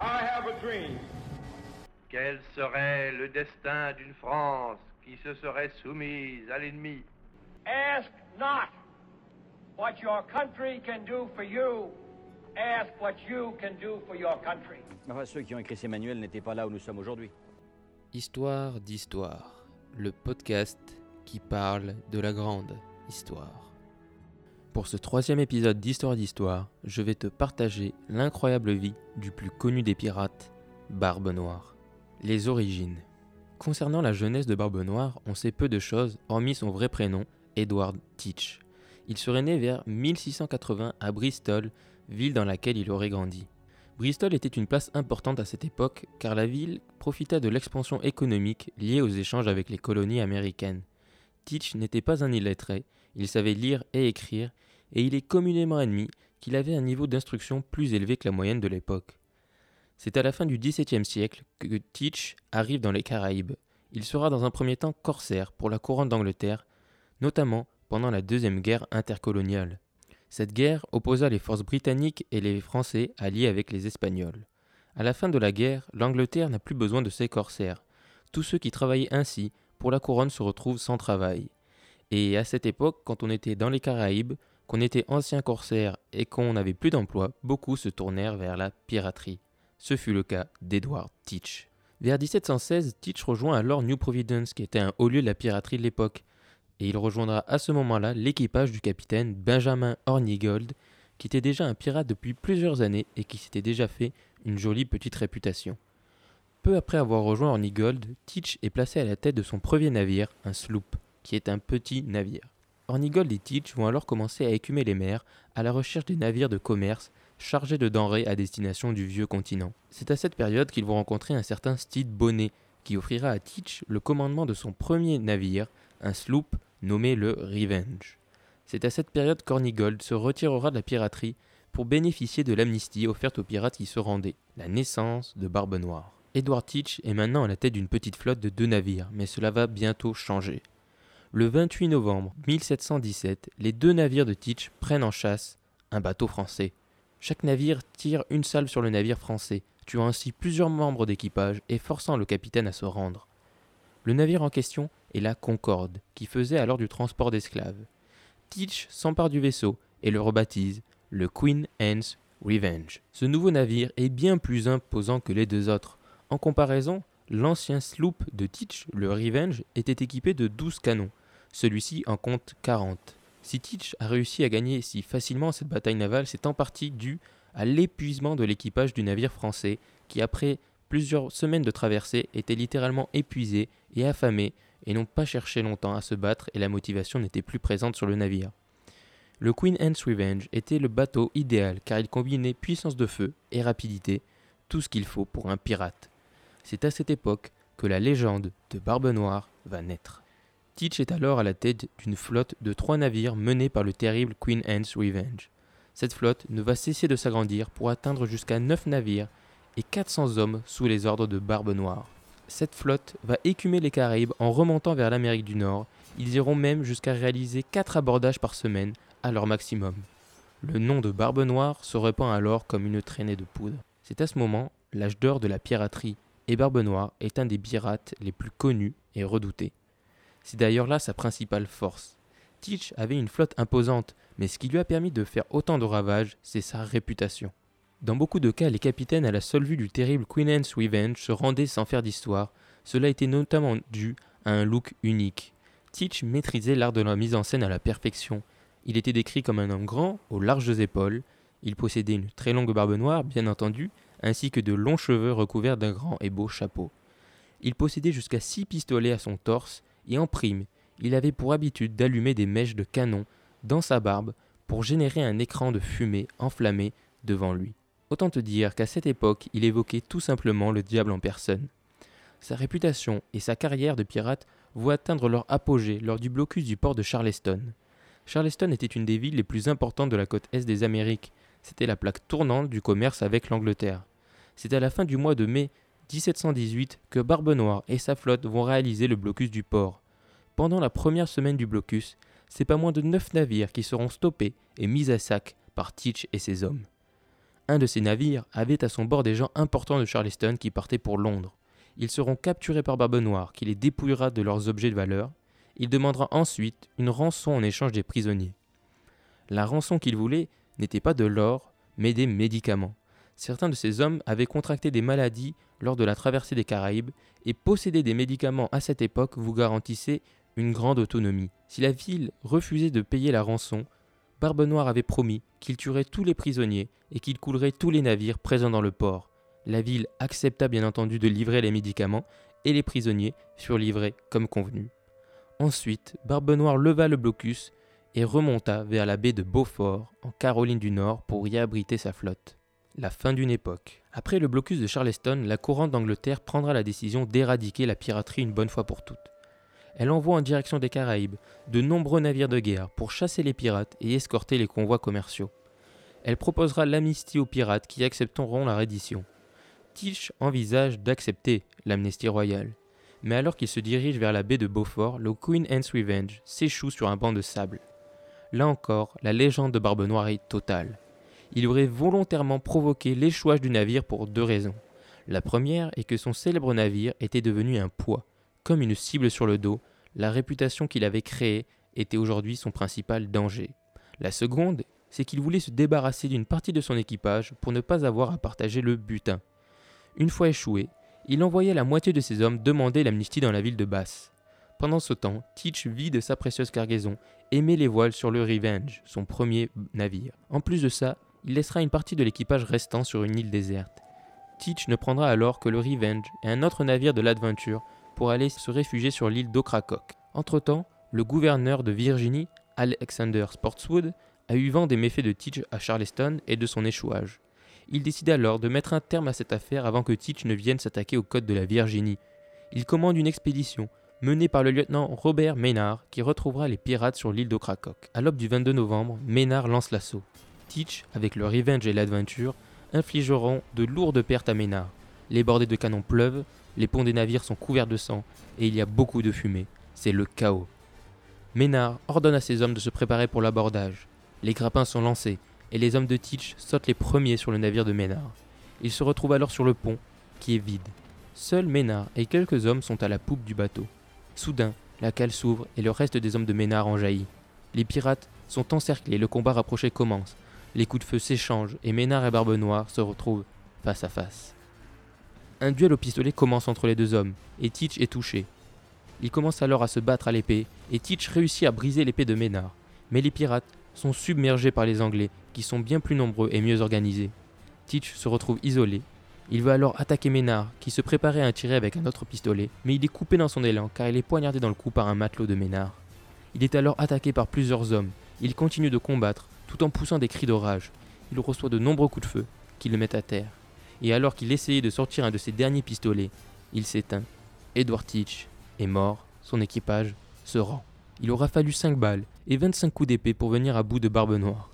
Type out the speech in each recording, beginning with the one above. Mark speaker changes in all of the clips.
Speaker 1: I have a dream.
Speaker 2: Quel serait le destin d'une France qui se serait soumise à l'ennemi?
Speaker 1: Ask not what your country can do for you. Ask what you can do for your country.
Speaker 3: Enfin, ceux qui ont écrit ces manuels n'étaient pas là où nous sommes aujourd'hui.
Speaker 4: Histoire d'histoire, le podcast qui parle de la grande histoire. Pour ce troisième épisode d'Histoire d'Histoire, je vais te partager l'incroyable vie du plus connu des pirates, Barbe Noire. Les origines. Concernant la jeunesse de Barbe Noire, on sait peu de choses, hormis son vrai prénom, Edward Teach. Il serait né vers 1680 à Bristol, ville dans laquelle il aurait grandi. Bristol était une place importante à cette époque car la ville profitait de l'expansion économique liée aux échanges avec les colonies américaines. Teach n'était pas un illettré, il savait lire et écrire, et il est communément admis qu'il avait un niveau d'instruction plus élevé que la moyenne de l'époque. C'est à la fin du XVIIe siècle que Teach arrive dans les Caraïbes. Il sera dans un premier temps corsaire pour la couronne d'Angleterre, notamment pendant la Deuxième Guerre intercoloniale. Cette guerre opposa les forces britanniques et les Français alliés avec les Espagnols. À la fin de la guerre, l'Angleterre n'a plus besoin de ses corsaires. Tous ceux qui travaillaient ainsi pour la couronne se retrouvent sans travail. Et à cette époque, quand on était dans les Caraïbes, qu'on était ancien corsaire et qu'on n'avait plus d'emploi, beaucoup se tournèrent vers la piraterie. Ce fut le cas d'Edward Teach. Vers 1716, Teach rejoint alors New Providence, qui était un haut lieu de la piraterie de l'époque, et il rejoindra à ce moment-là l'équipage du capitaine Benjamin Hornigold, qui était déjà un pirate depuis plusieurs années et qui s'était déjà fait une jolie petite réputation. Peu après avoir rejoint Hornigold, Teach est placé à la tête de son premier navire, un sloop, qui est un petit navire. Hornigold et Teach vont alors commencer à écumer les mers à la recherche des navires de commerce chargés de denrées à destination du vieux continent. C'est à cette période qu'ils vont rencontrer un certain Stede Bonnet, qui offrira à Teach le commandement de son premier navire, un sloop nommé le Revenge. C'est à cette période qu'Hornigold se retirera de la piraterie pour bénéficier de l'amnistie offerte aux pirates qui se rendaient, la naissance de Barbe Noire. Edward Teach est maintenant à la tête d'une petite flotte de deux navires, mais cela va bientôt changer. Le 28 novembre 1717, les deux navires de Teach prennent en chasse un bateau français. Chaque navire tire une salve sur le navire français, tuant ainsi plusieurs membres d'équipage et forçant le capitaine à se rendre. Le navire en question est la Concorde, qui faisait alors du transport d'esclaves. Teach s'empare du vaisseau et le rebaptise le Queen Anne's Revenge. Ce nouveau navire est bien plus imposant que les deux autres. En comparaison, l'ancien sloop de Teach, le Revenge, était équipé de 12 canons. Celui-ci en compte 40. Si Teach a réussi à gagner si facilement cette bataille navale, c'est en partie dû à l'épuisement de l'équipage du navire français, qui après plusieurs semaines de traversée était littéralement épuisé et affamé et n'ont pas cherché longtemps à se battre et la motivation n'était plus présente sur le navire. Le Queen Anne's Revenge était le bateau idéal car il combinait puissance de feu et rapidité, tout ce qu'il faut pour un pirate. C'est à cette époque que la légende de Barbe Noire va naître. Teach est alors à la tête d'une flotte de trois navires menés par le terrible Queen Anne's Revenge. Cette flotte ne va cesser de s'agrandir pour atteindre jusqu'à neuf navires et 400 hommes sous les ordres de Barbe Noire. Cette flotte va écumer les Caraïbes en remontant vers l'Amérique du Nord. Ils iront même jusqu'à réaliser 4 abordages par semaine à leur maximum. Le nom de Barbe Noire se répand alors comme une traînée de poudre. C'est à ce moment l'âge d'or de la piraterie, et Barbe Noire est un des pirates les plus connus et redoutés. C'est d'ailleurs là sa principale force. Teach avait une flotte imposante, mais ce qui lui a permis de faire autant de ravages, c'est sa réputation. Dans beaucoup de cas, les capitaines à la seule vue du terrible Queen Anne's Revenge se rendaient sans faire d'histoire. Cela était notamment dû à un look unique. Teach maîtrisait l'art de la mise en scène à la perfection. Il était décrit comme un homme grand, aux larges épaules. Il possédait une très longue barbe noire, bien entendu, ainsi que de longs cheveux recouverts d'un grand et beau chapeau. Il possédait jusqu'à six pistolets à son torse, et en prime, il avait pour habitude d'allumer des mèches de canon dans sa barbe pour générer un écran de fumée enflammé devant lui. Autant te dire qu'à cette époque, il évoquait tout simplement le diable en personne. Sa réputation et sa carrière de pirate vont atteindre leur apogée lors du blocus du port de Charleston. Charleston était une des villes les plus importantes de la côte est des Amériques. C'était la plaque tournante du commerce avec l'Angleterre. C'est à la fin du mois de mai 1718 que Barbe Noire et sa flotte vont réaliser le blocus du port. Pendant la première semaine du blocus, c'est pas moins de neuf navires qui seront stoppés et mis à sac par Teach et ses hommes. Un de ces navires avait à son bord des gens importants de Charleston qui partaient pour Londres. Ils seront capturés par Barbe Noire, qui les dépouillera de leurs objets de valeur. Il demandera ensuite une rançon en échange des prisonniers. La rançon qu'il voulait n'était pas de l'or, mais des médicaments. Certains de ces hommes avaient contracté des maladies lors de la traversée des Caraïbes, et posséder des médicaments à cette époque vous garantissait une grande autonomie. Si la ville refusait de payer la rançon, Barbe Noire avait promis qu'il tuerait tous les prisonniers et qu'il coulerait tous les navires présents dans le port. La ville accepta bien entendu de livrer les médicaments et les prisonniers furent livrés comme convenu. Ensuite, Barbe Noire leva le blocus et remonta vers la baie de Beaufort, en Caroline du Nord, pour y abriter sa flotte. La fin d'une époque. Après le blocus de Charleston, la couronne d'Angleterre prendra la décision d'éradiquer la piraterie une bonne fois pour toutes. Elle envoie en direction des Caraïbes de nombreux navires de guerre pour chasser les pirates et escorter les convois commerciaux. Elle proposera l'amnistie aux pirates qui accepteront la reddition. Teach envisage d'accepter l'amnistie royale. Mais alors qu'il se dirige vers la baie de Beaufort, le Queen Anne's Revenge s'échoue sur un banc de sable. Là encore, la légende de Barbe Noire est totale. Il aurait volontairement provoqué l'échouage du navire pour deux raisons. La première est que son célèbre navire était devenu un poids, comme une cible sur le dos, la réputation qu'il avait créée était aujourd'hui son principal danger. La seconde, c'est qu'il voulait se débarrasser d'une partie de son équipage pour ne pas avoir à partager le butin. Une fois échoué, il envoya la moitié de ses hommes demander l'amnistie dans la ville de Basse. Pendant ce temps, Teach vide sa précieuse cargaison et met les voiles sur le Revenge, son premier navire. En plus de ça, il laissera une partie de l'équipage restant sur une île déserte. Teach ne prendra alors que le Revenge et un autre navire de l'Adventure pour aller se réfugier sur l'île d'Ocracoke. Entre-temps, le gouverneur de Virginie, Alexander Sportswood, a eu vent des méfaits de Teach à Charleston et de son échouage. Il décida alors de mettre un terme à cette affaire avant que Teach ne vienne s'attaquer aux côtes de la Virginie. Il commande une expédition menée par le lieutenant Robert Maynard qui retrouvera les pirates sur l'île d'Ocracoke. À l'aube du 22 novembre, Maynard lance l'assaut. Teach, avec le Revenge et l'Adventure, infligeront de lourdes pertes à Maynard. Les bordées de canons pleuvent, les ponts des navires sont couverts de sang et il y a beaucoup de fumée. C'est le chaos. Maynard ordonne à ses hommes de se préparer pour l'abordage. Les grappins sont lancés et les hommes de Teach sautent les premiers sur le navire de Maynard. Ils se retrouvent alors sur le pont, qui est vide. Seuls Maynard et quelques hommes sont à la poupe du bateau. Soudain, la cale s'ouvre et le reste des hommes de Ménard en jaillit. Les pirates sont encerclés, le combat rapproché commence. Les coups de feu s'échangent et Ménard et Barbe Noire se retrouvent face à face. Un duel au pistolet commence entre les deux hommes et Teach est touché. Il commence alors à se battre à l'épée et Teach réussit à briser l'épée de Ménard. Mais les pirates sont submergés par les Anglais qui sont bien plus nombreux et mieux organisés. Teach se retrouve isolé il va alors attaquer Ménard, qui se préparait à tirer avec un autre pistolet, mais il est coupé dans son élan car il est poignardé dans le cou par un matelot de Ménard. Il est alors attaqué par plusieurs hommes. Il continue de combattre, tout en poussant des cris d'orage. Il reçoit de nombreux coups de feu, qui le mettent à terre. Et alors qu'il essayait de sortir un de ses derniers pistolets, il s'éteint. Edward Teach est mort, son équipage se rend. Il aura fallu 5 balles et 25 coups d'épée pour venir à bout de Barbe Noire.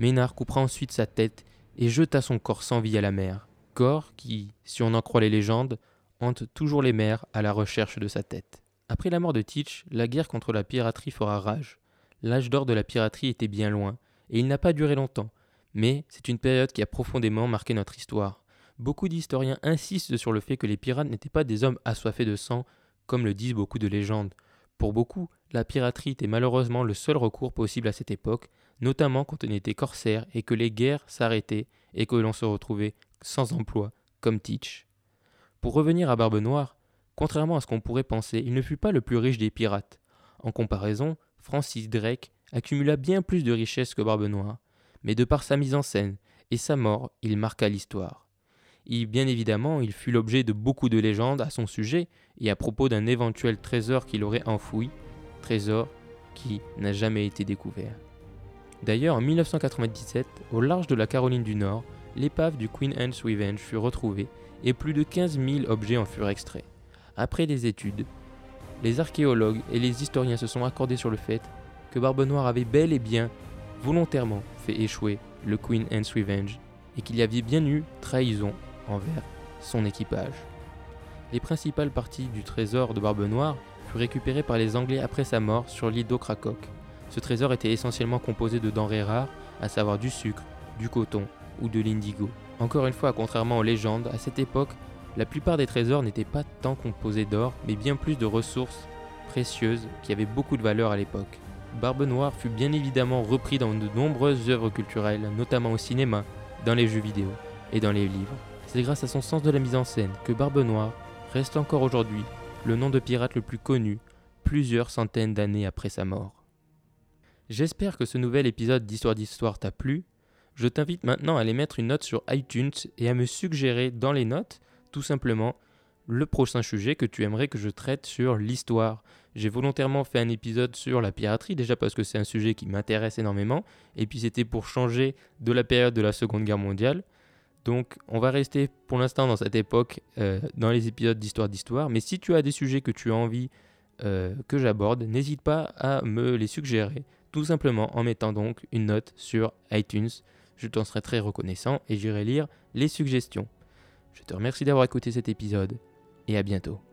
Speaker 4: Ménard coupera ensuite sa tête et jeta son corps sans vie à la mer corps qui, si on en croit les légendes, hante toujours les mers à la recherche de sa tête. Après la mort de Teach, la guerre contre la piraterie fera rage. L'âge d'or de la piraterie était bien loin, et il n'a pas duré longtemps, mais c'est une période qui a profondément marqué notre histoire. Beaucoup d'historiens insistent sur le fait que les pirates n'étaient pas des hommes assoiffés de sang, comme le disent beaucoup de légendes. Pour beaucoup, la piraterie était malheureusement le seul recours possible à cette époque, notamment quand on était corsaire et que les guerres s'arrêtaient et que l'on se retrouvait sans emploi, comme Teach. Pour revenir à Barbe Noire, contrairement à ce qu'on pourrait penser, il ne fut pas le plus riche des pirates. En comparaison, Francis Drake accumula bien plus de richesses que Barbe Noire, mais de par sa mise en scène et sa mort, il marqua l'histoire. Et bien évidemment, il fut l'objet de beaucoup de légendes à son sujet et à propos d'un éventuel trésor qu'il aurait enfoui, trésor qui n'a jamais été découvert. D'ailleurs, en 1997, au large de la Caroline du Nord, l'épave du Queen Anne's Revenge fut retrouvée et plus de 15 000 objets en furent extraits. Après des études, les archéologues et les historiens se sont accordés sur le fait que Barbe Noire avait bel et bien volontairement fait échouer le Queen Anne's Revenge et qu'il y avait bien eu trahison envers son équipage. Les principales parties du trésor de Barbe Noire furent récupérées par les Anglais après sa mort sur l'île d'Ocracoke. Ce trésor était essentiellement composé de denrées rares, à savoir du sucre, du coton ou de l'indigo. Encore une fois, contrairement aux légendes, à cette époque, la plupart des trésors n'étaient pas tant composés d'or, mais bien plus de ressources précieuses qui avaient beaucoup de valeur à l'époque. Barbe Noire fut bien évidemment repris dans de nombreuses œuvres culturelles, notamment au cinéma, dans les jeux vidéo et dans les livres. C'est grâce à son sens de la mise en scène que Barbe Noire reste encore aujourd'hui le nom de pirate le plus connu, plusieurs centaines d'années après sa mort. J'espère que ce nouvel épisode d'Histoire d'Histoire t'a plu. Je t'invite maintenant à aller mettre une note sur iTunes et à me suggérer dans les notes, tout simplement, le prochain sujet que tu aimerais que je traite sur l'histoire. J'ai volontairement fait un épisode sur la piraterie, déjà parce que c'est un sujet qui m'intéresse énormément, et puis c'était pour changer de la période de la Seconde Guerre mondiale. Donc on va rester pour l'instant dans cette époque, euh, dans les épisodes d'histoire d'histoire, mais si tu as des sujets que tu as envie euh, que j'aborde, n'hésite pas à me les suggérer, tout simplement en mettant donc une note sur iTunes. Je t'en serai très reconnaissant et j'irai lire les suggestions. Je te remercie d'avoir écouté cet épisode et à bientôt.